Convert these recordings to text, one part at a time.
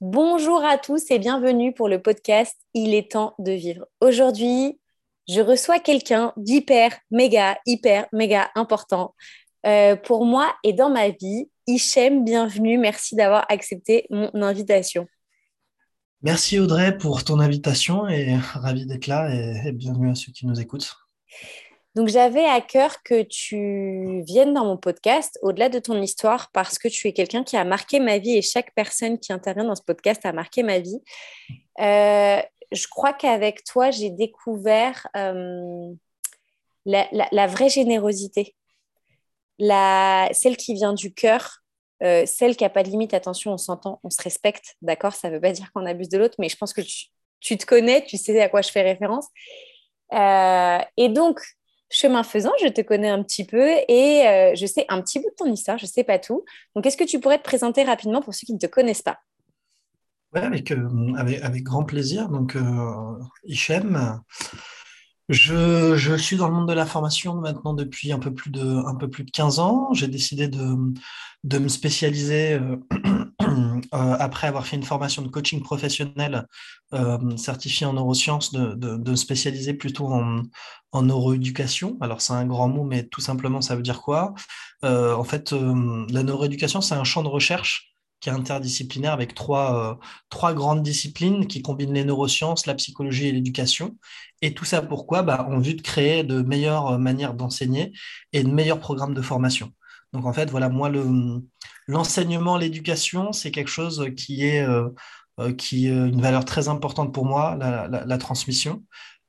Bonjour à tous et bienvenue pour le podcast Il est temps de vivre. Aujourd'hui, je reçois quelqu'un d'hyper, méga, hyper, méga important euh, pour moi et dans ma vie. Hichem, bienvenue. Merci d'avoir accepté mon invitation. Merci Audrey pour ton invitation et ravi d'être là et bienvenue à ceux qui nous écoutent. Donc, j'avais à cœur que tu viennes dans mon podcast au-delà de ton histoire parce que tu es quelqu'un qui a marqué ma vie et chaque personne qui intervient dans ce podcast a marqué ma vie. Euh, je crois qu'avec toi, j'ai découvert euh, la, vraie générosité, la, celle qui vient du cœur, euh, celle qui n'a pas de limite. Attention, on s'entend, on se respecte, d'accord? Ça ne veut pas dire qu'on abuse de l'autre, mais je pense que tu, tu, te connais, tu sais à quoi je fais référence. et donc, chemin faisant, je te connais un petit peu et euh, je sais un petit bout de ton histoire, je ne sais pas tout. Donc, est-ce que tu pourrais te présenter rapidement pour ceux qui ne te connaissent pas? Oui, avec, euh, avec, avec, grand plaisir. Donc, euh, Hichem, je, je, suis dans le monde de la formation maintenant depuis un peu plus de, un peu plus de 15 ans. J'ai décidé de, de, me spécialiser euh, après avoir fait une formation de coaching professionnel euh, certifié en neurosciences, de, de, spécialiser plutôt en, neuroéducation. Alors c'est un grand mot, mais tout simplement ça veut dire quoi? Euh, En fait, la neuroéducation, c'est un champ de recherche qui est interdisciplinaire avec trois, euh, trois grandes disciplines qui combinent les neurosciences, la psychologie et l'éducation. Et tout ça pourquoi? Bah, En vue de créer de meilleures euh, manières d'enseigner et de meilleurs programmes de formation. Donc en fait, voilà, moi, l'enseignement, l'éducation, c'est quelque chose qui est, euh, qui est une valeur très importante pour moi, la transmission.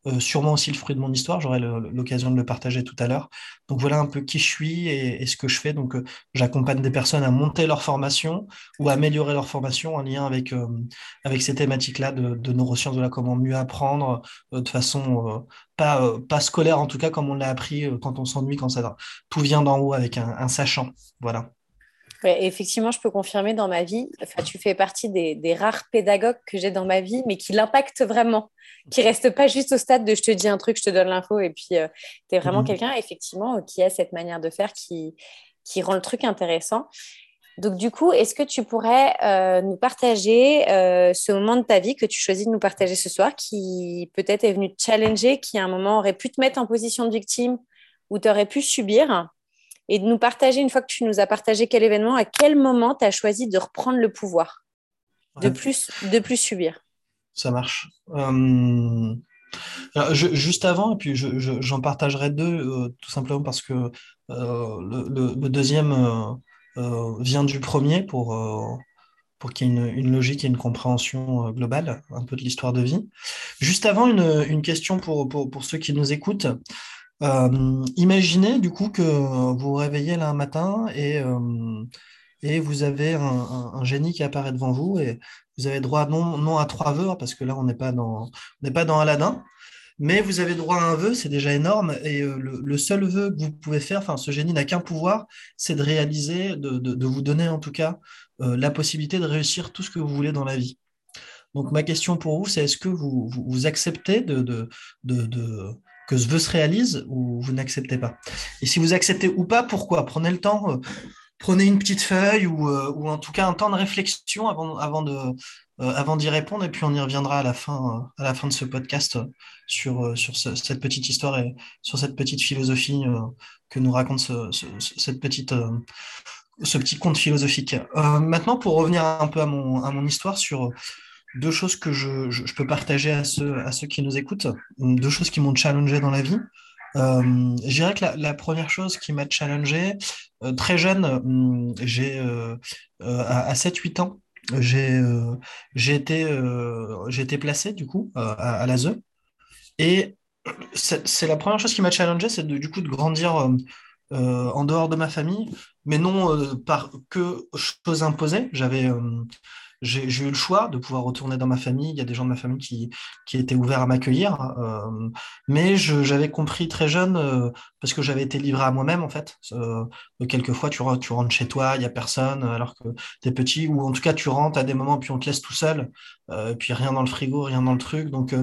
Euh, sûrement aussi le fruit de mon histoire, j'aurai l'occasion de le partager tout à l'heure. Donc voilà un peu qui je suis et, ce que je fais. Donc euh, j'accompagne des personnes à monter leur formation ou à améliorer leur formation en lien avec, euh, avec ces thématiques-là de, neurosciences, de comment mieux apprendre de façon pas, pas scolaire en tout cas comme on l'a appris quand on s'ennuie, quand ça tout vient d'en haut avec un, un sachant. Voilà effectivement, je peux confirmer dans ma vie, enfin, tu fais partie des, rares pédagogues que j'ai dans ma vie, mais qui l'impactent vraiment, qui ne restent pas juste au stade de je te dis un truc, je te donne l'info, et puis euh, tu es vraiment mhm. quelqu'un, effectivement, qui a cette manière de faire qui, qui rend le truc intéressant. Donc, du coup, est-ce que tu pourrais euh, nous partager euh, ce moment de ta vie que tu choisis de nous partager ce soir, qui peut-être est venu te challenger, qui à un moment aurait pu te mettre en position de victime ou tu aurais pu subir et de nous partager, une fois que tu nous as partagé quel événement, à quel moment tu as choisi de reprendre le pouvoir, de, plus, de plus subir. Ça marche. Euh, juste avant, et puis j'en partagerai deux, euh, tout simplement parce que euh, le, deuxième vient du premier pour, pour qu'il y ait une, une, logique et une compréhension globale, un peu de l'histoire de vie. Juste avant, une, une question pour, pour, pour, ceux qui nous écoutent. Euh, imaginez du coup que vous vous réveillez là un matin et, euh, et vous avez un, génie qui apparaît devant vous et vous avez droit non, non à trois vœux, parce que là on n'est pas dans, n'est pas dans Aladdin, mais vous avez droit à un vœu, c'est déjà énorme. Et euh, le, seul vœu que vous pouvez faire, enfin ce génie n'a qu'un pouvoir, c'est de réaliser, de, de, vous donner en tout cas la possibilité de réussir tout ce que vous voulez dans la vie. Donc ma question pour vous, c'est est-ce que vous, vous, vous acceptez de, de, que ce vœu se réalise ou vous n'acceptez pas. Et si vous acceptez ou pas, pourquoi? Prenez le temps, euh, prenez une petite feuille ou, euh, ou, en tout cas un temps de réflexion avant, avant de euh, avant d'y répondre et puis on y reviendra à la fin à la fin de ce podcast sur sur cette petite histoire et sur cette petite philosophie que nous raconte ce, cette petite ce petit conte philosophique. maintenant pour revenir un peu à mon à mon histoire sur deux choses que je, peux partager à ceux, à ceux qui nous écoutent, deux choses qui m'ont challengé dans la vie. Euh, je dirais que la, première chose qui m'a challengé, euh, très jeune, hum, j'ai euh, à, à 7-8 ans, j'ai été, été placé du coup à, à l'ASE. Et c'est la première chose qui m'a challengé, c'est du coup de grandir en dehors de ma famille, mais non par que choses imposées. J'avais j'ai eu le choix de pouvoir retourner dans ma famille. Il y a des gens de ma famille qui, qui étaient ouverts à m'accueillir. Euh, mais j'avais compris très jeune, euh, parce que j'avais été livré à moi-même, en fait. Euh, quelquefois, tu, rentres chez toi, il n'y a personne, alors que tu es petit, ou en tout cas, tu rentres à des moments, puis on te laisse tout seul, puis rien dans le frigo, rien dans le truc. Donc,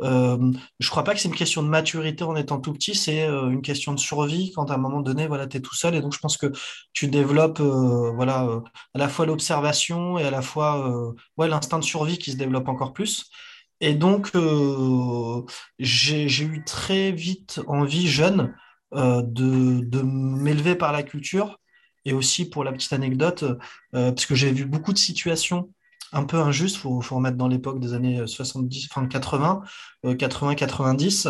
je crois pas que c'est une question de maturité en étant tout petit, c'est une question de survie quand à un moment donné, voilà, tu es tout seul. Et donc, je pense que tu développes voilà, à la fois l'observation et à la fois ouais, l'instinct de survie qui se développe encore plus. Et donc, j'ai eu très vite envie, jeune, de, de m'élever par la culture. Et aussi, pour la petite anecdote, parce que j'ai vu beaucoup de situations un peu injuste, il faut, remettre dans l'époque des années 70, enfin 80, 80, 90,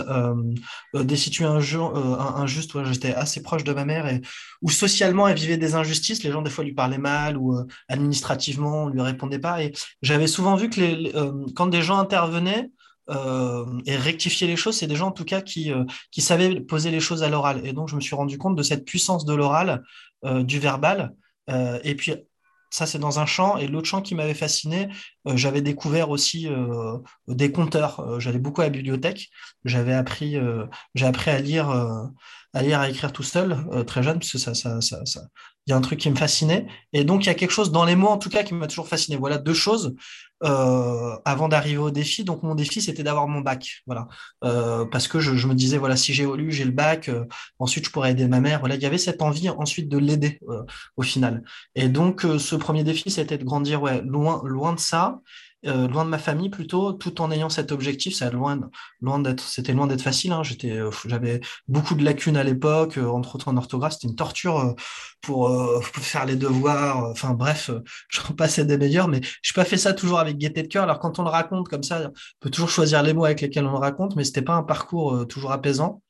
des situations euh, injustes où j'étais assez proche de ma mère et où socialement elle vivait des injustices, les gens des fois lui parlaient mal ou euh, administrativement on lui répondait pas. Et j'avais souvent vu que euh, quand des gens intervenaient, et rectifiaient les choses, c'est des gens en tout cas qui savaient poser les choses à l'oral. Et donc je me suis rendu compte de cette puissance de l'oral, du verbal. et puis ça, c'est dans un champ. Et l'autre champ qui m'avait fasciné, euh, j'avais découvert aussi euh, des compteurs. Euh, j'allais beaucoup à la bibliothèque. J'avais j'ai appris à lire, à lire, à écrire tout seul, très jeune, parce que ça, ça, ça, ça, il y a un truc qui me fascinait. Et donc, il y a quelque chose dans les mots, en tout cas, qui m'a toujours fasciné. Voilà deux choses euh, avant d'arriver au défi. Donc, mon défi, c'était d'avoir mon bac. Voilà. Euh, parce que je, me disais, voilà, si j'évolue, j'ai le bac, euh, ensuite, je pourrais aider ma mère. Voilà, il y avait cette envie ensuite de l'aider au final. Et donc, ce premier défi, c'était de grandir loin, loin de ça. Euh, loin de ma famille plutôt, tout en ayant cet objectif. Ça loin, loin d'être, c'était loin d'être facile. Hein. J'étais, euh, j'avais beaucoup de lacunes à l'époque, euh, entre autres en orthographe. C'était une torture pour, faire les devoirs. Enfin bref, je passais des meilleurs, mais je n'ai pas fait ça toujours avec gaieté de cœur. Alors quand on le raconte comme ça, on peut toujours choisir les mots avec lesquels on le raconte, mais c'était pas un parcours toujours apaisant.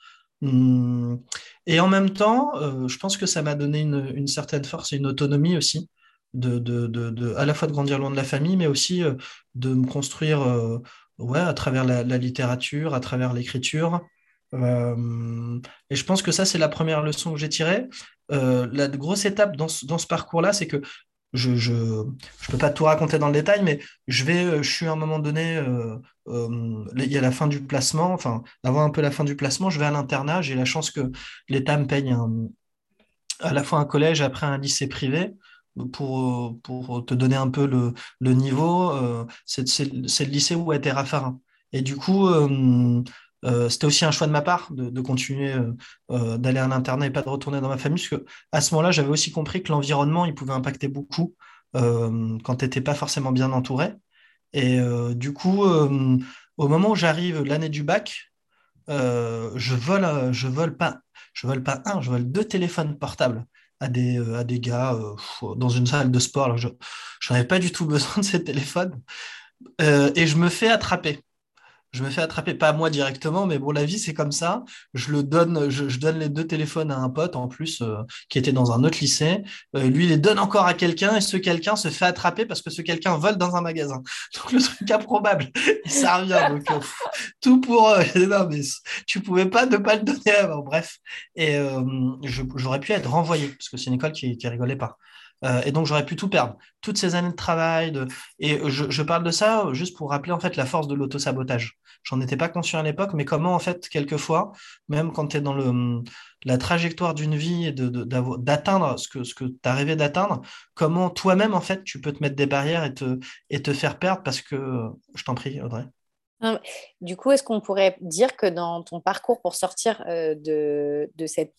Hum. Et en même temps, je pense que ça m'a donné une, une certaine force et une autonomie aussi de, de, de, à la fois de grandir loin de la famille, mais aussi euh, de me construire euh, ouais, à travers la, littérature, à travers l'écriture. Euh, et je pense que ça, c'est la première leçon que j'ai tirée. la grosse étape dans ce, dans ce parcours-là, c'est que je ne je, je peux pas tout raconter dans le détail, mais je vais, je suis à un moment donné, il y a la fin du placement, enfin, avant un peu la fin du placement, je vais à l'internat, j'ai la chance que l'État me paye à la fois un collège, après un lycée privé pour, pour te donner un peu le, le niveau, euh, c'est le lycée où était Raffarin. Et du coup, euh, euh, c'était aussi un choix de ma part de, de continuer d'aller à l'internat et pas de retourner dans ma famille, parce que à ce moment-là, j'avais aussi compris que l'environnement, il pouvait impacter beaucoup quand tu n'étais pas forcément bien entouré. Et du coup, au moment où j'arrive l'année du bac, je vole, je vole pas, je vole pas un, je vole deux téléphones portables à des, euh, à des gars euh, dans une salle de sport. je n'en avais pas du tout besoin de ces téléphones. Euh, et je me fais attraper je me fais attraper, pas moi directement, mais bon, la vie, c'est comme ça. Je le donne, je, donne les deux téléphones à un pote, en plus, euh, qui était dans un autre lycée. Euh, lui, il les donne encore à quelqu'un, et ce quelqu'un se fait attraper parce que ce quelqu'un vole dans un magasin. Donc, le truc improbable. Ça revient. Donc, euh, tout pour eux. non, mais tu pouvais pas ne pas le donner avant. Bref. Et j'aurais pu être renvoyé, parce que c'est une école qui, qui rigolait pas. Euh, et donc, j'aurais pu tout perdre. Toutes ces années de travail. Et je, parle de ça juste pour rappeler en fait la force de l'autosabotage. J'en étais pas conscient à l'époque, mais comment en fait, quelquefois, même quand tu es dans le, la trajectoire d'une vie et d'atteindre ce que, ce que tu as rêvé d'atteindre, comment toi-même en fait, tu peux te mettre des barrières et te, et te faire perdre parce que, je t'en prie, Audrey. Du coup, est-ce qu'on pourrait dire que dans ton parcours pour sortir euh, de, de, cette,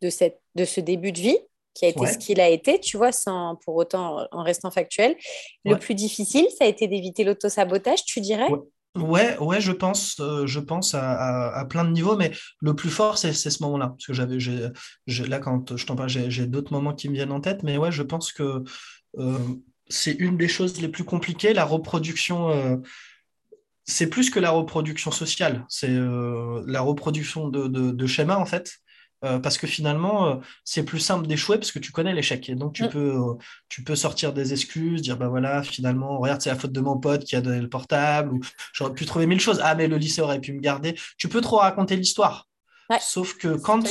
de, cette, de ce début de vie, qui a été ce qu'il a été, tu vois, sans pour autant en restant factuel. Le plus difficile, ça a été d'éviter l'autosabotage, tu dirais? Ouais. Ouais, je pense, euh, je pense à, plein de niveaux, mais le plus fort, c'est ce moment-là. Parce que j'avais, là, quand je t'en parle, j'ai d'autres moments qui me viennent en tête, mais ouais, je pense que euh, c'est une des choses les plus compliquées, la reproduction. Euh, c'est plus que la reproduction sociale, c'est la reproduction de, de schémas, en fait. Euh, parce que finalement, euh, c'est plus simple d'échouer parce que tu connais l'échec. Et donc, tu, mm. peux, euh, tu peux sortir des excuses, dire, bah voilà, finalement, regarde, c'est la faute de mon pote qui a donné le portable, ou j'aurais pu trouver mille choses. Ah, mais le lycée aurait pu me garder. Tu peux trop raconter l'histoire. Sauf que quand...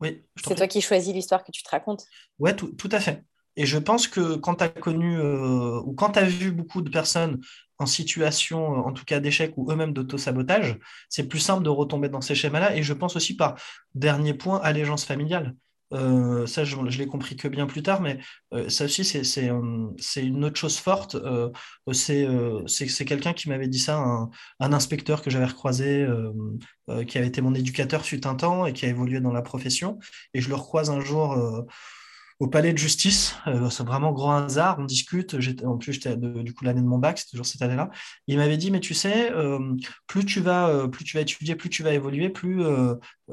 Oui, c'est toi qui choisis l'histoire que tu te racontes. Oui, tout, tout, à fait. Et je pense que quand tu as connu ou quand tu as vu beaucoup de personnes en situation, en tout cas d'échec ou eux-mêmes d'auto-sabotage, c'est plus simple de retomber dans ces schémas-là. Et je pense aussi par dernier point, allégeance familiale. Euh, ça, je, l'ai compris que bien plus tard, mais euh, ça aussi, c'est euh, une autre chose forte. c'est quelqu'un qui m'avait dit ça, un, un inspecteur que j'avais recroisé, qui avait été mon éducateur fut un temps et qui a évolué dans la profession. Et je le recroise un jour au palais de justice. c'est vraiment grand hasard. On discute. En plus, j'étais du coup l'année de mon bac, c'est toujours cette année-là. Il m'avait dit, mais tu sais, plus tu vas, plus tu vas étudier, plus tu vas évoluer, plus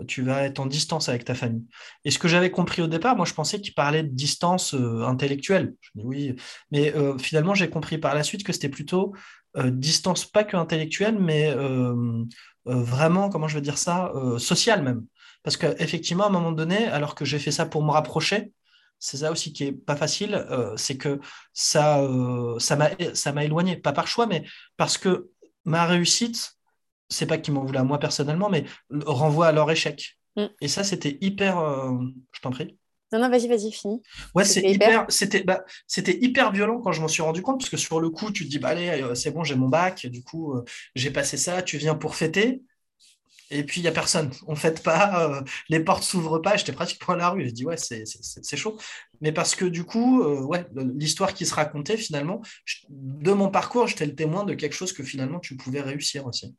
tu vas être en distance avec ta famille. Et ce que j'avais compris au départ, moi, je pensais qu'il parlait de distance intellectuelle. Je oui, mais finalement, j'ai compris par la suite que c'était plutôt distance pas que intellectuelle, mais vraiment, comment je veux dire ça, sociale même. Parce qu'effectivement, à un moment donné, alors que j'ai fait ça pour me rapprocher, c'est ça aussi qui est pas facile, euh, c'est que ça, euh, ça m'a éloigné, pas par choix, mais parce que ma réussite, c'est pas qu'ils m'en voulaient à moi personnellement, mais renvoie à leur échec. Mm. Et ça, c'était hyper. Euh, je t'en prie. Non, non, vas-y, vas-y, fini. Ouais, c'est hyper, c'était, bah, c'était hyper violent quand je m'en suis rendu compte, parce que sur le coup, tu te dis, bah, allez, c'est bon, j'ai mon bac, du coup, j'ai passé ça, tu viens pour fêter et puis il n'y a personne. On ne fête pas, euh, les portes s'ouvrent pas. J'étais pratiquement à la rue. J'ai dit, ouais, c'est chaud. Mais parce que du coup, euh, ouais, l'histoire qui se racontait, finalement, de mon parcours, j'étais le témoin de quelque chose que finalement tu pouvais réussir aussi.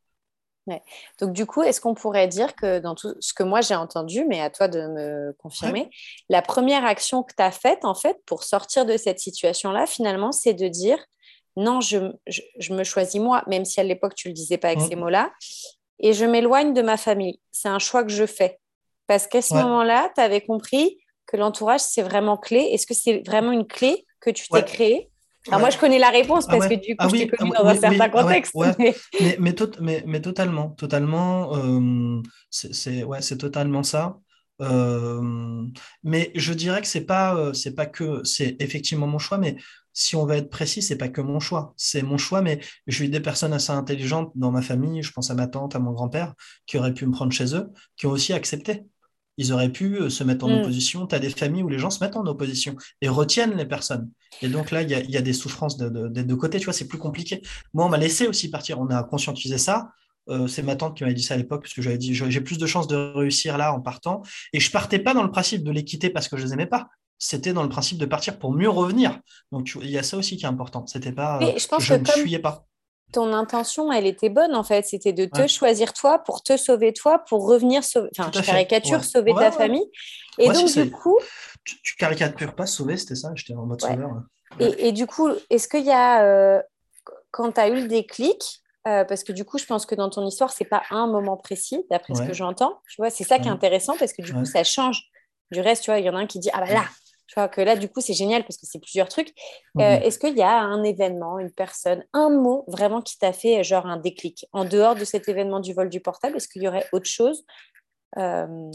Ouais. Donc du coup, est-ce qu'on pourrait dire que dans tout ce que moi j'ai entendu, mais à toi de me confirmer, la première action que tu as faite, en fait, pour sortir de cette situation-là, finalement, c'est de dire, non, je, je, me choisis moi, même si à l'époque tu ne le disais pas avec mmh. ces mots-là, et je m'éloigne de ma famille. C'est un choix que je fais. Parce qu'à ce moment-là, tu avais compris que l'entourage, c'est vraiment clé. Est-ce que c'est vraiment une clé que tu t'es créée? Alors moi, je connais la réponse ah parce que du coup, ah je t'ai connu dans un certain contexte. Mais... Mais, mais, totalement, totalement, euh, c'est ouais, totalement ça. Euh, mais je dirais que c'est pas, euh, c'est pas que, c'est effectivement mon choix, mais si on va être précis, c'est pas que mon choix. C'est mon choix, mais j'ai eu des personnes assez intelligentes dans ma famille, je pense à ma tante, à mon grand-père, qui auraient pu me prendre chez eux, qui ont aussi accepté. Ils auraient pu euh, se mettre en mm. opposition. Tu as des familles où les gens se mettent en opposition et retiennent les personnes. Et donc là, il y a, des souffrances de, deux côtés, tu vois, c'est plus compliqué. Moi, on m'a laissé aussi partir, on a conscientisé ça. Euh, c'est ma tante qui m'avait dit ça à l'époque, parce que j'avais dit j'ai plus de chances de réussir là en partant. Et je partais pas dans le principe de les quitter parce que je les aimais pas c'était dans le principe de partir pour mieux revenir. Donc il y a ça aussi qui est important. C'était pas, je, pense ne fuyais pas. Ton intention, elle était bonne en fait. C'était de te choisir toi pour te sauver toi, pour revenir sauver. Enfin, je caricature, sauver ta famille. Et donc du coup, tu, tu, caricatures pas sauver, c'était ça. J'étais en mode sauveur. Et, du coup, est-ce qu'il y a euh, quand tu as eu le déclic, euh, parce que du coup, je pense que dans ton histoire, c'est pas un moment précis, d'après ce que j'entends. Tu vois, c'est ça qui est intéressant parce que du coup, ça change du reste. Tu vois, il y en a un qui dit ah bah là, je vois que là, du coup, c'est génial parce que c'est plusieurs trucs. Euh, est-ce qu'il y a un événement, une personne, un mot vraiment qui t'a fait genre un déclic? En dehors de cet événement du vol du portable, est-ce qu'il y aurait autre chose euh,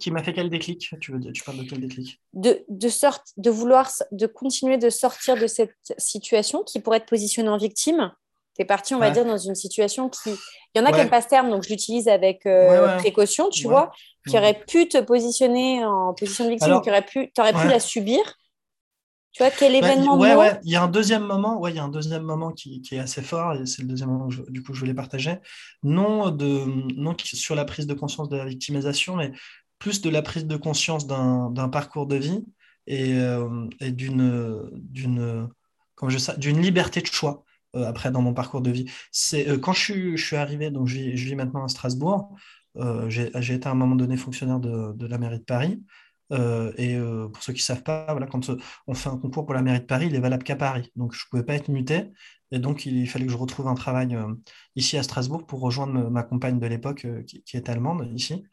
Qui m'a fait quel déclic? Tu, veux, tu parles de quel déclic? de, de, de vouloir de continuer de sortir de cette situation qui pourrait être positionnée en victime? Tu es parti, on va dire, dans une situation qui. Il y en a qui n'aiment pas ce terme, donc je l'utilise avec euh, précaution, tu vois, qui aurait pu te positionner en position de victime, qui aurait pu, aurais pu la subir. Tu vois, quel bah, événement Ouais, ouais. Il y a un deuxième moment, ouais, il y a un deuxième moment qui, qui est assez fort, et c'est le deuxième moment, du coup, je voulais partager. Non, de, non sur la prise de conscience de la victimisation, mais plus de la prise de conscience d'un parcours de vie et, euh, et d'une d'une liberté de choix. Euh, après dans mon parcours de vie. C'est euh, quand je suis, arrivé, donc je vis, maintenant à Strasbourg. Euh, j'ai été à un moment donné fonctionnaire de, la mairie de Paris. et pour ceux qui ne savent pas, voilà, quand on fait un concours pour la mairie de Paris, il est valable qu'à Paris. Donc je ne pouvais pas être muté. Et donc il, fallait que je retrouve un travail ici à Strasbourg pour rejoindre ma compagne de l'époque qui, est allemande ici.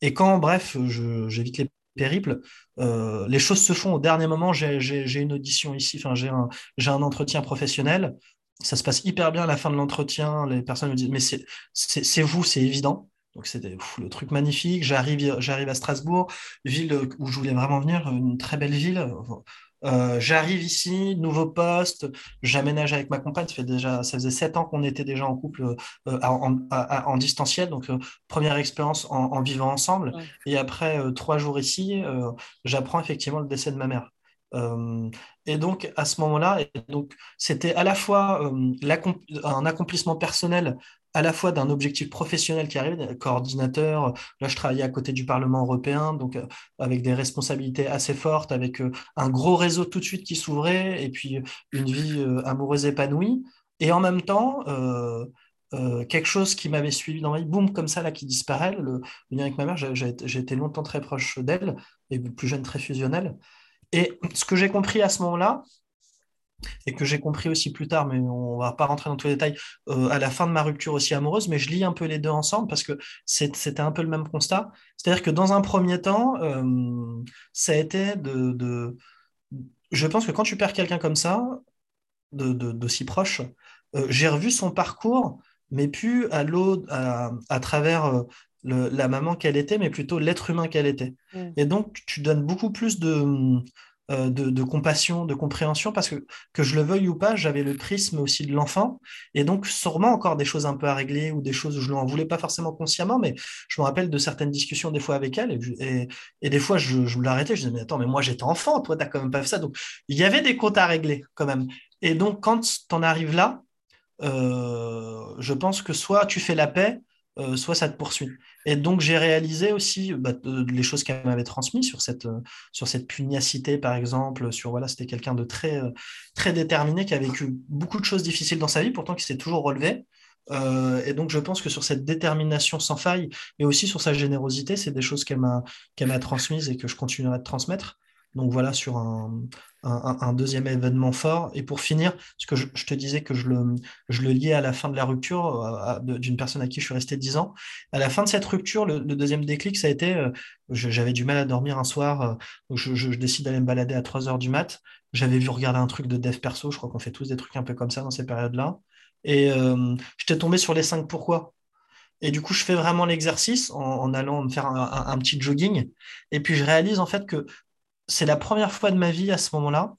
Et quand, bref, j'évite les périples, les choses se font au dernier moment. J'ai une audition ici, j'ai un entretien professionnel ça se passe hyper bien à la fin de l'entretien. Les personnes me disent Mais c'est vous, c'est évident. Donc c'était le truc magnifique. J'arrive, j'arrive à Strasbourg, ville où je voulais vraiment venir, une très belle ville. Euh, j'arrive ici, nouveau poste, j'aménage avec ma compagne. Ça, fait déjà, ça faisait sept ans qu'on était déjà en couple euh, en, distanciel, donc euh, première expérience en, vivant ensemble. Et après trois jours ici, j'apprends effectivement le décès de ma mère. Euh, et donc, à ce moment-là, c'était à la fois euh, un accomplissement personnel, à la fois d'un objectif professionnel qui arrive, coordinateur. Là, je travaillais à côté du Parlement européen, donc euh, avec des responsabilités assez fortes, avec un gros réseau tout de suite qui s'ouvrait, et puis une vie amoureuse épanouie. Et en même temps, quelque chose qui m'avait suivi dans ma vie, boum, comme ça, là, qui disparaît. Le, lien avec ma mère, j'ai été longtemps très proche d'elle, et plus jeune, très fusionnel. Et ce que j'ai compris à ce moment-là, et que j'ai compris aussi plus tard, mais on va pas rentrer dans tous les détails, euh, à la fin de ma rupture aussi amoureuse, mais je lis un peu les deux ensemble parce que c'était un peu le même constat. C'est-à-dire que dans un premier temps, euh, ça a été de, Je pense que quand tu perds quelqu'un comme ça, de, proche, euh, j'ai revu son parcours, mais plus à, à, à travers la maman qu'elle était, mais plutôt l'être humain qu'elle était. Mm. Et donc, tu donnes beaucoup plus de euh, de, compassion, de compréhension, parce que que je le veuille ou pas, j'avais le prisme aussi de l'enfant, et donc sûrement encore des choses un peu à régler ou des choses où je n'en voulais pas forcément consciemment, mais je me rappelle de certaines discussions des fois avec elle, et, et, des fois je, je l'arrêtais, je disais, mais attends, mais moi j'étais enfant, toi t'as quand même pas fait ça, donc il y avait des comptes à régler quand même. Et donc quand tu en arrives là, euh, je pense que soit tu fais la paix, euh, soit ça te poursuit. Et donc, j'ai réalisé aussi bah, les choses qu'elle m'avait transmises sur cette, euh, sur cette pugnacité, par exemple, sur, voilà, c'était quelqu'un de très, euh, très déterminé, qui a vécu beaucoup de choses difficiles dans sa vie, pourtant qui s'est toujours relevé. et donc, je pense que sur cette détermination sans faille, et aussi sur sa générosité, c'est des choses qu'elle m'a qu'elle m'a transmises et que je continuerai de transmettre. Donc voilà, sur un, un, deuxième événement fort. Et pour finir, ce que je, te disais que je le, je le liais à la fin de la rupture euh, d'une personne à qui je suis resté dix ans. À la fin de cette rupture, le, deuxième déclic, ça a été, euh, j'avais du mal à dormir un soir, euh, je, décide d'aller me balader à 3 heures du mat. J'avais vu regarder un truc de dev perso, je crois qu'on fait tous des trucs un peu comme ça dans ces périodes-là. Et j'étais tombé sur les cinq pourquoi. Et du coup, je fais vraiment l'exercice en, allant me faire un, petit jogging. Et puis, je réalise en fait que c'est la première fois de ma vie à ce moment-là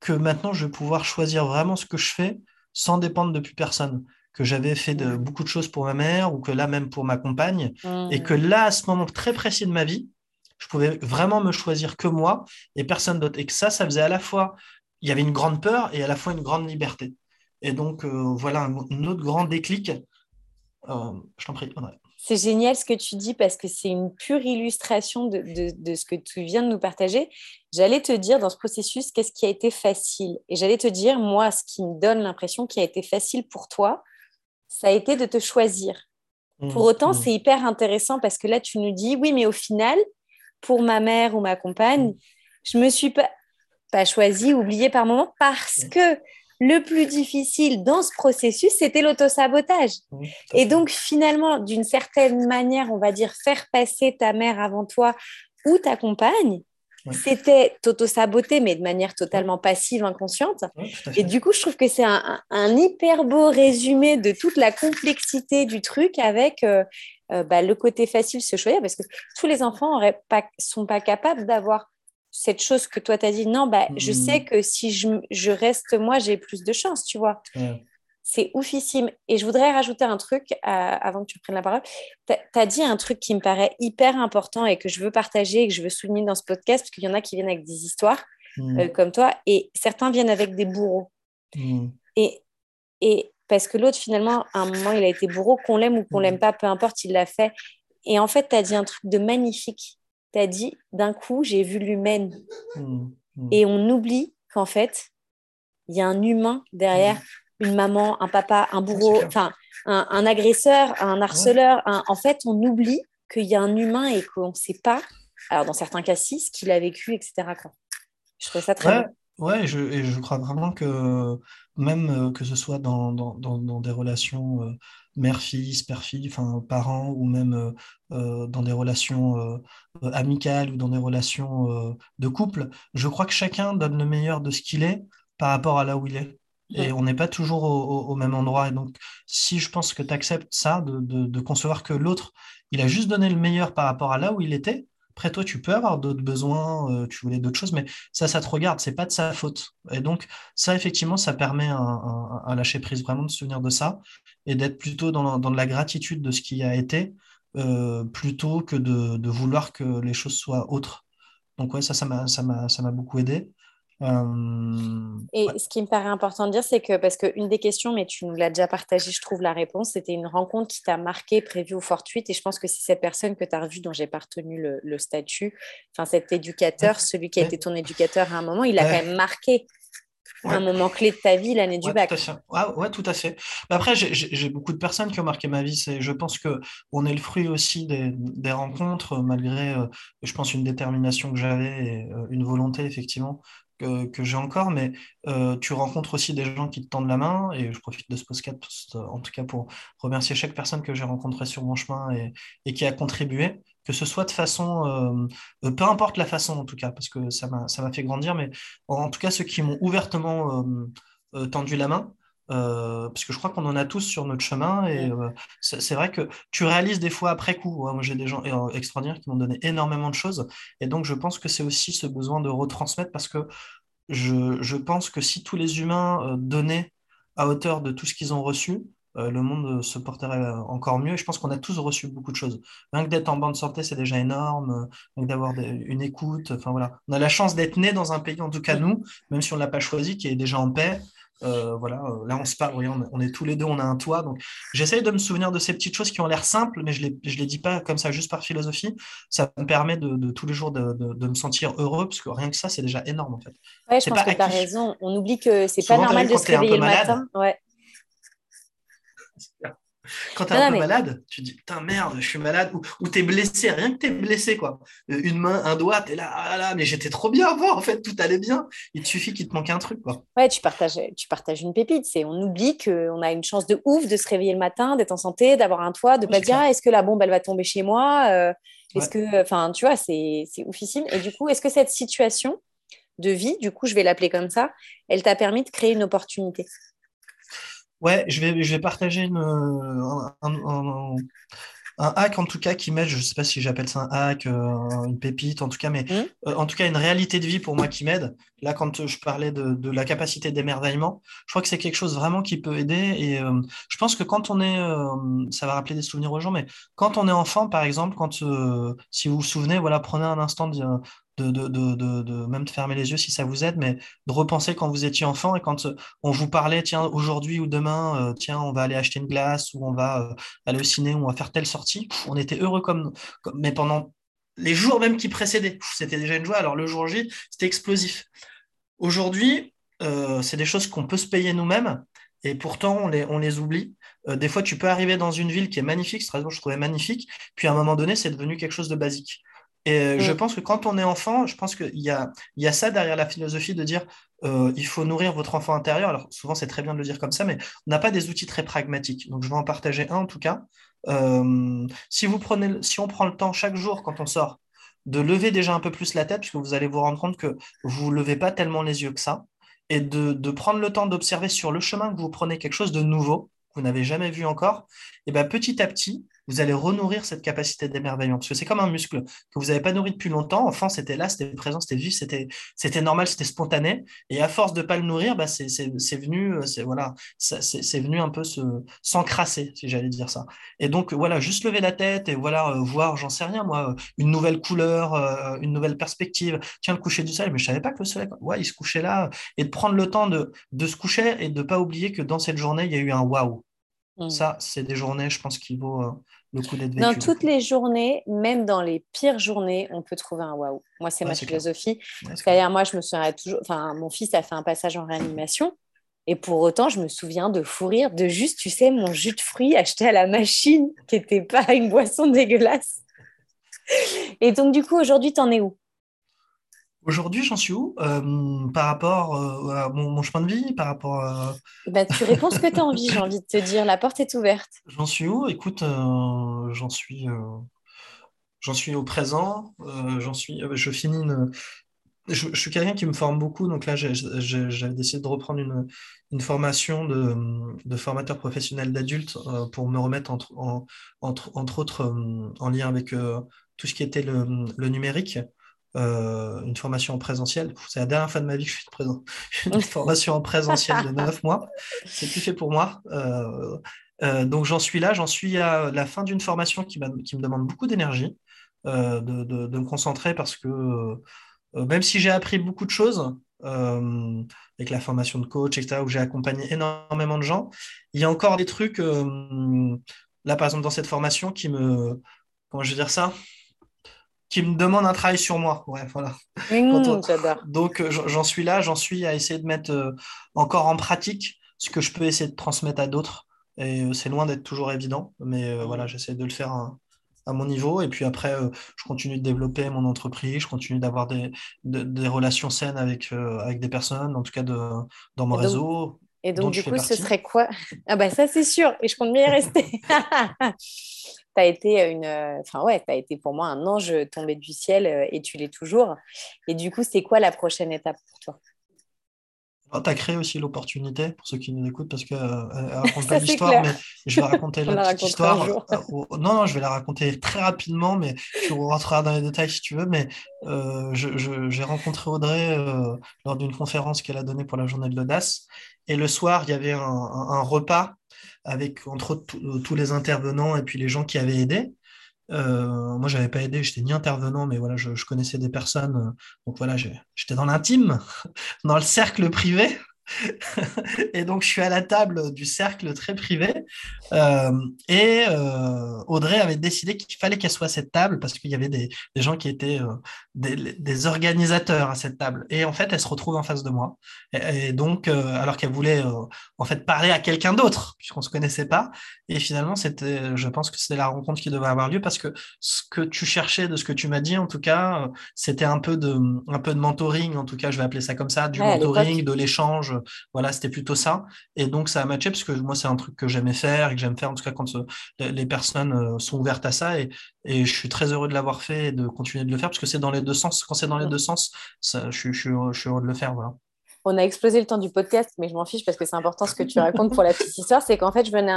que maintenant je vais pouvoir choisir vraiment ce que je fais sans dépendre de plus personne. Que j'avais fait de, mmh. beaucoup de choses pour ma mère ou que là même pour ma compagne. Mmh. Et que là, à ce moment très précis de ma vie, je pouvais vraiment me choisir que moi et personne d'autre. Et que ça, ça faisait à la fois, il y avait une grande peur et à la fois une grande liberté. Et donc, euh, voilà un, autre grand déclic. Euh, je t'en prie. C'est génial ce que tu dis parce que c'est une pure illustration de, ce que tu viens de nous partager. J'allais te dire dans ce processus qu'est-ce qui a été facile? Et j'allais te dire, moi, ce qui me donne l'impression qui a été facile pour toi, ça a été de te choisir. Mmh, pour autant, mmh. c'est hyper intéressant parce que là, tu nous dis, oui, mais au final, pour ma mère ou ma compagne, je me suis pas, pas choisie, oubliée par moment parce que le plus difficile dans ce processus, c'était l'autosabotage. et donc, finalement, d'une certaine manière, on va dire, faire passer ta mère avant toi ou ta compagne, c'était t'auto-saboter, mais de manière totalement passive, inconsciente. et du coup, je trouve que c'est un, hyper beau résumé de toute la complexité du truc avec euh, euh, bah, le côté facile se choisir, parce que tous les enfants ne sont pas capables d'avoir cette chose que toi, tu as dit, non, bah, je sais hmm. que si je, reste moi, j'ai plus de chance, tu vois. C'est oufissime. Et je voudrais rajouter un truc euh, avant que tu prennes la parole. Tu as, dit un truc qui me paraît hyper important et que je veux partager et que je veux souligner dans ce podcast, parce qu'il y en a qui viennent avec des histoires hmm. euh, comme toi, et certains viennent avec des bourreaux. Hmm. Et, et parce que l'autre, finalement, à un moment, il a été bourreau, qu'on l'aime ou qu'on l'aime pas, peu importe, il l'a fait. Et en fait, tu as dit un truc de magnifique tu as dit, d'un coup, j'ai vu l'humaine. Mmh, mmh. Et on oublie qu'en fait, il y a un humain derrière mmh. une maman, un papa, un bourreau, enfin, un, agresseur, un harceleur. en fait, on oublie qu'il y a un humain et qu'on ne sait pas, alors dans certains cas, si, ce qu'il a vécu, etc. Je trouve ça très ouais, Ouais, je, et je crois vraiment que même euh, que ce soit dans, dans, dans, des relations euh, mère-fils, père-fille, enfin parents, ou même euh, euh, dans des relations euh, amicales ou dans des relations de couple, je crois que chacun donne le meilleur de ce qu'il est par rapport à là où il est. Et on n'est pas toujours au, même endroit. Et donc, si je pense que tu acceptes ça, de, de, concevoir que l'autre, il a juste donné le meilleur par rapport à là où il était, après, toi, tu peux avoir d'autres besoins, tu voulais d'autres choses, mais ça, ça te regarde, c'est pas de sa faute. Et donc, ça, effectivement, ça permet un, lâcher prise, vraiment de se souvenir de ça et d'être plutôt dans, la gratitude de ce qui a été, euh, plutôt que de, vouloir que les choses soient autres. Donc ouais, ça, ça m'a beaucoup aidé. Euh, et ce qui me paraît important de dire, c'est que, parce qu'une des questions, mais tu nous l'as déjà partagé, je trouve la réponse, c'était une rencontre qui t'a marqué, prévue ou fortuite, et je pense que c'est cette personne que tu as revue dont j'ai pas retenu le, statut, enfin cet éducateur, celui qui a été ton éducateur à un moment, il a quand même marqué un moment clé de ta vie, l'année du bac. Tout ouais, tout à fait. Mais après, j'ai beaucoup de personnes qui ont marqué ma vie. Je pense qu'on est le fruit aussi des, rencontres, malgré, euh, je pense, une détermination que j'avais et euh, une volonté, effectivement, que, j'ai encore, mais euh, tu rencontres aussi des gens qui te tendent la main, et je profite de ce podcast en tout cas pour remercier chaque personne que j'ai rencontrée sur mon chemin et, qui a contribué, que ce soit de façon, euh, euh, peu importe la façon en tout cas, parce que ça m'a fait grandir, mais en tout cas ceux qui m'ont ouvertement tendu la main, parce que je crois qu'on en a tous sur notre chemin et c'est vrai que tu réalises des fois après coup. Moi, j'ai des gens extraordinaires qui m'ont donné énormément de choses et donc je pense que c'est aussi ce besoin de retransmettre parce que je, pense que si tous les humains donnaient à hauteur de tout ce qu'ils ont reçu, le monde se porterait encore mieux. je pense qu'on a tous reçu beaucoup de choses. Rien que d'être en bonne santé, c'est déjà énorme. Rien que d'avoir une écoute. Enfin voilà, on a la chance d'être né dans un pays, en tout cas nous, même si on ne l'a pas choisi, qui est déjà en paix. Euh, voilà, euh, là on se parle, on, est tous les deux, on a un toit. Donc j'essaye de me souvenir de ces petites choses qui ont l'air simples, mais je ne les, les dis pas comme ça juste par philosophie. Ça me permet de, tous les jours de, me sentir heureux, parce que rien que ça, c'est déjà énorme en fait. Ouais, je pense que tu as raison. On oublie que c'est pas normal de se réveiller le matin. Ouais. Quand tu es un peu malade, tu dis putain merde, je suis malade ou, ou tu es blessé, rien que tu es blessé quoi. Euh, une main, un doigt, tu es là, ah là, mais j'étais trop bien avant en fait, tout allait bien. Il te suffit qu'il te manque un truc quoi. Ouais, tu partages, tu partages une pépite. C'est on oublie qu'on a une chance de ouf de se réveiller le matin, d'être en santé, d'avoir un toit, de pas dire ah, est-ce que la bombe elle va tomber chez moi euh, Est-ce que, enfin, tu vois, c'est oufissime. Et du coup, est-ce que cette situation de vie, du coup, je vais l'appeler comme ça, elle t'a permis de créer une opportunité? Ouais, je vais, je vais partager une, un, hack en tout cas qui m'aide. Je ne sais pas si j'appelle ça un hack, euh, une pépite en tout cas, mais mmh. euh, en tout cas une réalité de vie pour moi qui m'aide. Là, quand je parlais de, la capacité d'émerveillement, je crois que c'est quelque chose vraiment qui peut aider. Et euh, je pense que quand on est, ça va rappeler des souvenirs aux gens, mais quand on est enfant, par exemple, quand si vous vous souvenez, voilà, prenez un instant de, de, de, même de fermer les yeux si ça vous aide, mais de repenser quand vous étiez enfant et quand euh, on vous parlait, tiens, aujourd'hui ou demain, euh, tiens, on va aller acheter une glace ou on va euh, aller au ciné ou on va faire telle sortie, on était heureux comme, mais pendant les jours même qui précédaient, c'était déjà une joie. Alors le jour J, c'était explosif. Aujourd'hui, c'est des choses qu'on peut se payer nous-mêmes. Et pourtant, on les, on les oublie. des fois, tu peux arriver dans une ville qui est magnifique, Strasbourg, je trouvais magnifique, puis à un moment donné, c'est devenu quelque chose de basique. Et euh, je mm. pense que quand on est enfant, je pense qu'il y a, il y a ça derrière la philosophie de dire euh, il faut nourrir votre enfant intérieur. Alors souvent, c'est très bien de le dire comme ça, mais on n'a pas des outils très pragmatiques. Donc je vais en partager un en tout cas. Euh, si, vous prenez, si on prend le temps chaque jour quand on sort de lever déjà un peu plus la tête, puisque vous allez vous rendre compte que vous ne levez pas tellement les yeux que ça, et de, de prendre le temps d'observer sur le chemin que vous prenez quelque chose de nouveau, que vous n'avez jamais vu encore, et ben petit à petit, vous allez renourrir cette capacité d'émerveillement. Parce que c'est comme un muscle que vous n'avez pas nourri depuis longtemps. Enfin, c'était là, c'était présent, c'était vif, c'était, normal, c'était spontané. Et à force de ne pas le nourrir, bah, c'est, venu, euh, voilà, venu un peu se, s'encrasser, si j'allais dire ça. Et donc, voilà, juste lever la tête et voilà, euh, voir, j'en sais rien, moi, une nouvelle couleur, euh, une nouvelle perspective. Tiens, le coucher du soleil, mais je ne savais pas que le soleil, ouais, il se couchait là. Et de prendre le temps de, de se coucher et de ne pas oublier que dans cette journée, il y a eu un waouh. Mmh. Ça, c'est des journées, je pense, qui vaut le coup d'être Dans toutes les journées, même dans les pires journées, on peut trouver un waouh. Moi, c'est ma philosophie. C'est-à-dire, moi, je me souviens toujours. Enfin, mon fils a fait un passage en réanimation. Et pour autant, je me souviens de fou rire de juste, tu sais, mon jus de fruits acheté à la machine, qui n'était pas une boisson dégueulasse. Et donc, du coup, aujourd'hui, tu en es où? Aujourd'hui, j'en suis où euh, par rapport euh, à mon, chemin de vie, par rapport à... bah, Tu réponds ce que tu as envie, j'ai envie de te dire. La porte est ouverte. J'en suis où? Écoute, euh, j'en suis, j'en suis au présent. j'en suis, je finis une... Je, suis quelqu'un qui me forme beaucoup, donc là, j'avais décidé de reprendre une, une formation de, de, formateur professionnel d'adultes pour me remettre entre, entre, entre autres en lien avec tout ce qui était le, le numérique. Euh, une formation en présentiel. C'est la dernière fois de ma vie que je suis présent. une formation en présentiel de neuf mois. C'est plus fait pour moi. Euh, euh, donc j'en suis là, j'en suis à la fin d'une formation qui, qui, me demande beaucoup d'énergie, de, de, me concentrer parce que même si j'ai appris beaucoup de choses avec la formation de coach, etc., où j'ai accompagné énormément de gens, il y a encore des trucs, là par exemple dans cette formation, qui me... Comment je vais dire ça? Qui me demande un travail sur moi. Ouais, voilà. Mmh. Donc, j'en suis là, j'en suis à essayer de mettre encore en pratique ce que je peux essayer de transmettre à d'autres. Et c'est loin d'être toujours évident, mais voilà, j'essaie de le faire à mon niveau. Et puis après, je continue de développer mon entreprise, je continue d'avoir des, des, relations saines avec, avec des personnes, en tout cas de, dans mon réseau. Et donc, du coup, ce serait quoi? Ah, bah ça, c'est sûr. Et je compte bien y rester. tu as été une. Enfin, ouais, as été pour moi un ange tombé du ciel et tu l'es toujours. Et du coup, c'est quoi la prochaine étape pour toi? Tu as créé aussi l'opportunité, pour ceux qui nous écoutent, parce qu'elle euh, ne raconte pas l'histoire, mais je vais raconter la, petite histoire. Euh, non, non, je vais la raconter très rapidement, mais tu rentreras dans les détails si tu veux. Mais euh, j'ai rencontré Audrey lors d'une conférence qu'elle a donnée pour la journée de l'audace. Et le soir, il y avait un, repas avec, entre tous les intervenants et puis les gens qui avaient aidé. Euh, moi, je n'avais pas aidé, j'étais ni intervenant, mais voilà, je, connaissais des personnes. Euh, donc voilà, j'étais dans l'intime, dans le cercle privé. et donc, je suis à la table du cercle très privé. Euh, et euh, Audrey avait décidé qu'il fallait qu'elle soit à cette table parce qu'il y avait des, gens qui étaient euh, des, organisateurs à cette table. Et en fait, elle se retrouve en face de moi. Et, donc, alors qu'elle voulait en fait parler à quelqu'un d'autre, puisqu'on ne se connaissait pas. Et finalement, c'était, je pense que c'était la rencontre qui devait avoir lieu parce que ce que tu cherchais de ce que tu m'as dit, en tout cas, c'était un peu de, un peu de mentoring. En tout cas, je vais appeler ça comme ça, du mentoring, de l'échange voilà, c'était plutôt ça. Et donc, ça a matché parce que moi, c'est un truc que j'aimais faire et que j'aime faire, en tout cas, quand euh, les personnes euh, sont ouvertes à ça. Et, et je suis très heureux de l'avoir fait et de continuer de le faire parce que c'est dans les deux sens. Quand c'est dans les deux sens, je, je, je, suis heureux de le faire. Voilà on a explosé le temps du podcast, mais je m'en fiche parce que c'est important ce que tu racontes pour la petite histoire. C'est qu'en fait, je venais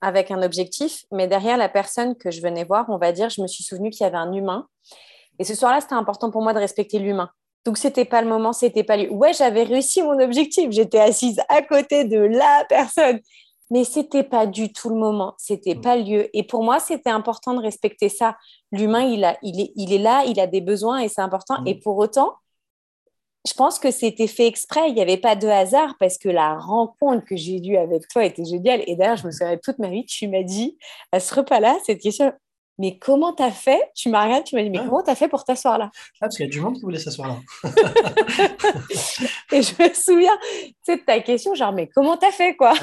avec un objectif, mais derrière la personne que je venais voir, on va dire, je me suis souvenu qu'il y avait un humain. Et ce soir-là, c'était important pour moi de respecter l'humain. Donc, c'était pas le moment, c'était pas lui. Ouais, j'avais réussi mon objectif. J'étais assise à côté de la personne. Mais c'était pas du tout le moment, c'était mm. pas le lieu. Et pour moi, c'était important de respecter ça. L'humain, il, a, il, est, il est là, il a des besoins et c'est important. Mm. Et pour autant, je pense que c'était fait exprès. Il n'y avait pas de hasard parce que la rencontre que j'ai eue avec toi était géniale. Et d'ailleurs, je me souviens toute ma vie, tu m'as dit à ce repas-là cette question mais comment t'as fait? Tu m'as regardé, tu m'as dit, mais comment t'as fait pour t'asseoir là? Ah, Parce qu'il y a du monde qui voulait s'asseoir là. et je me souviens, de ta question, genre, mais comment t'as fait quoi?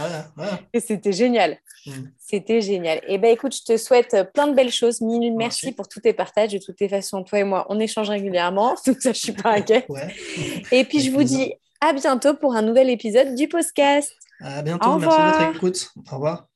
Et c'était génial. Mm. C'était génial. Et eh ben écoute, je te souhaite plein de belles choses. Mille merci, pour tous tes partages. De toutes les façons, toi et moi, on échange régulièrement. Donc ça, je suis pas inquiète. Et puis, je vous dis à bientôt pour un nouvel épisode du podcast. À bientôt. Merci de votre écoute. Au revoir.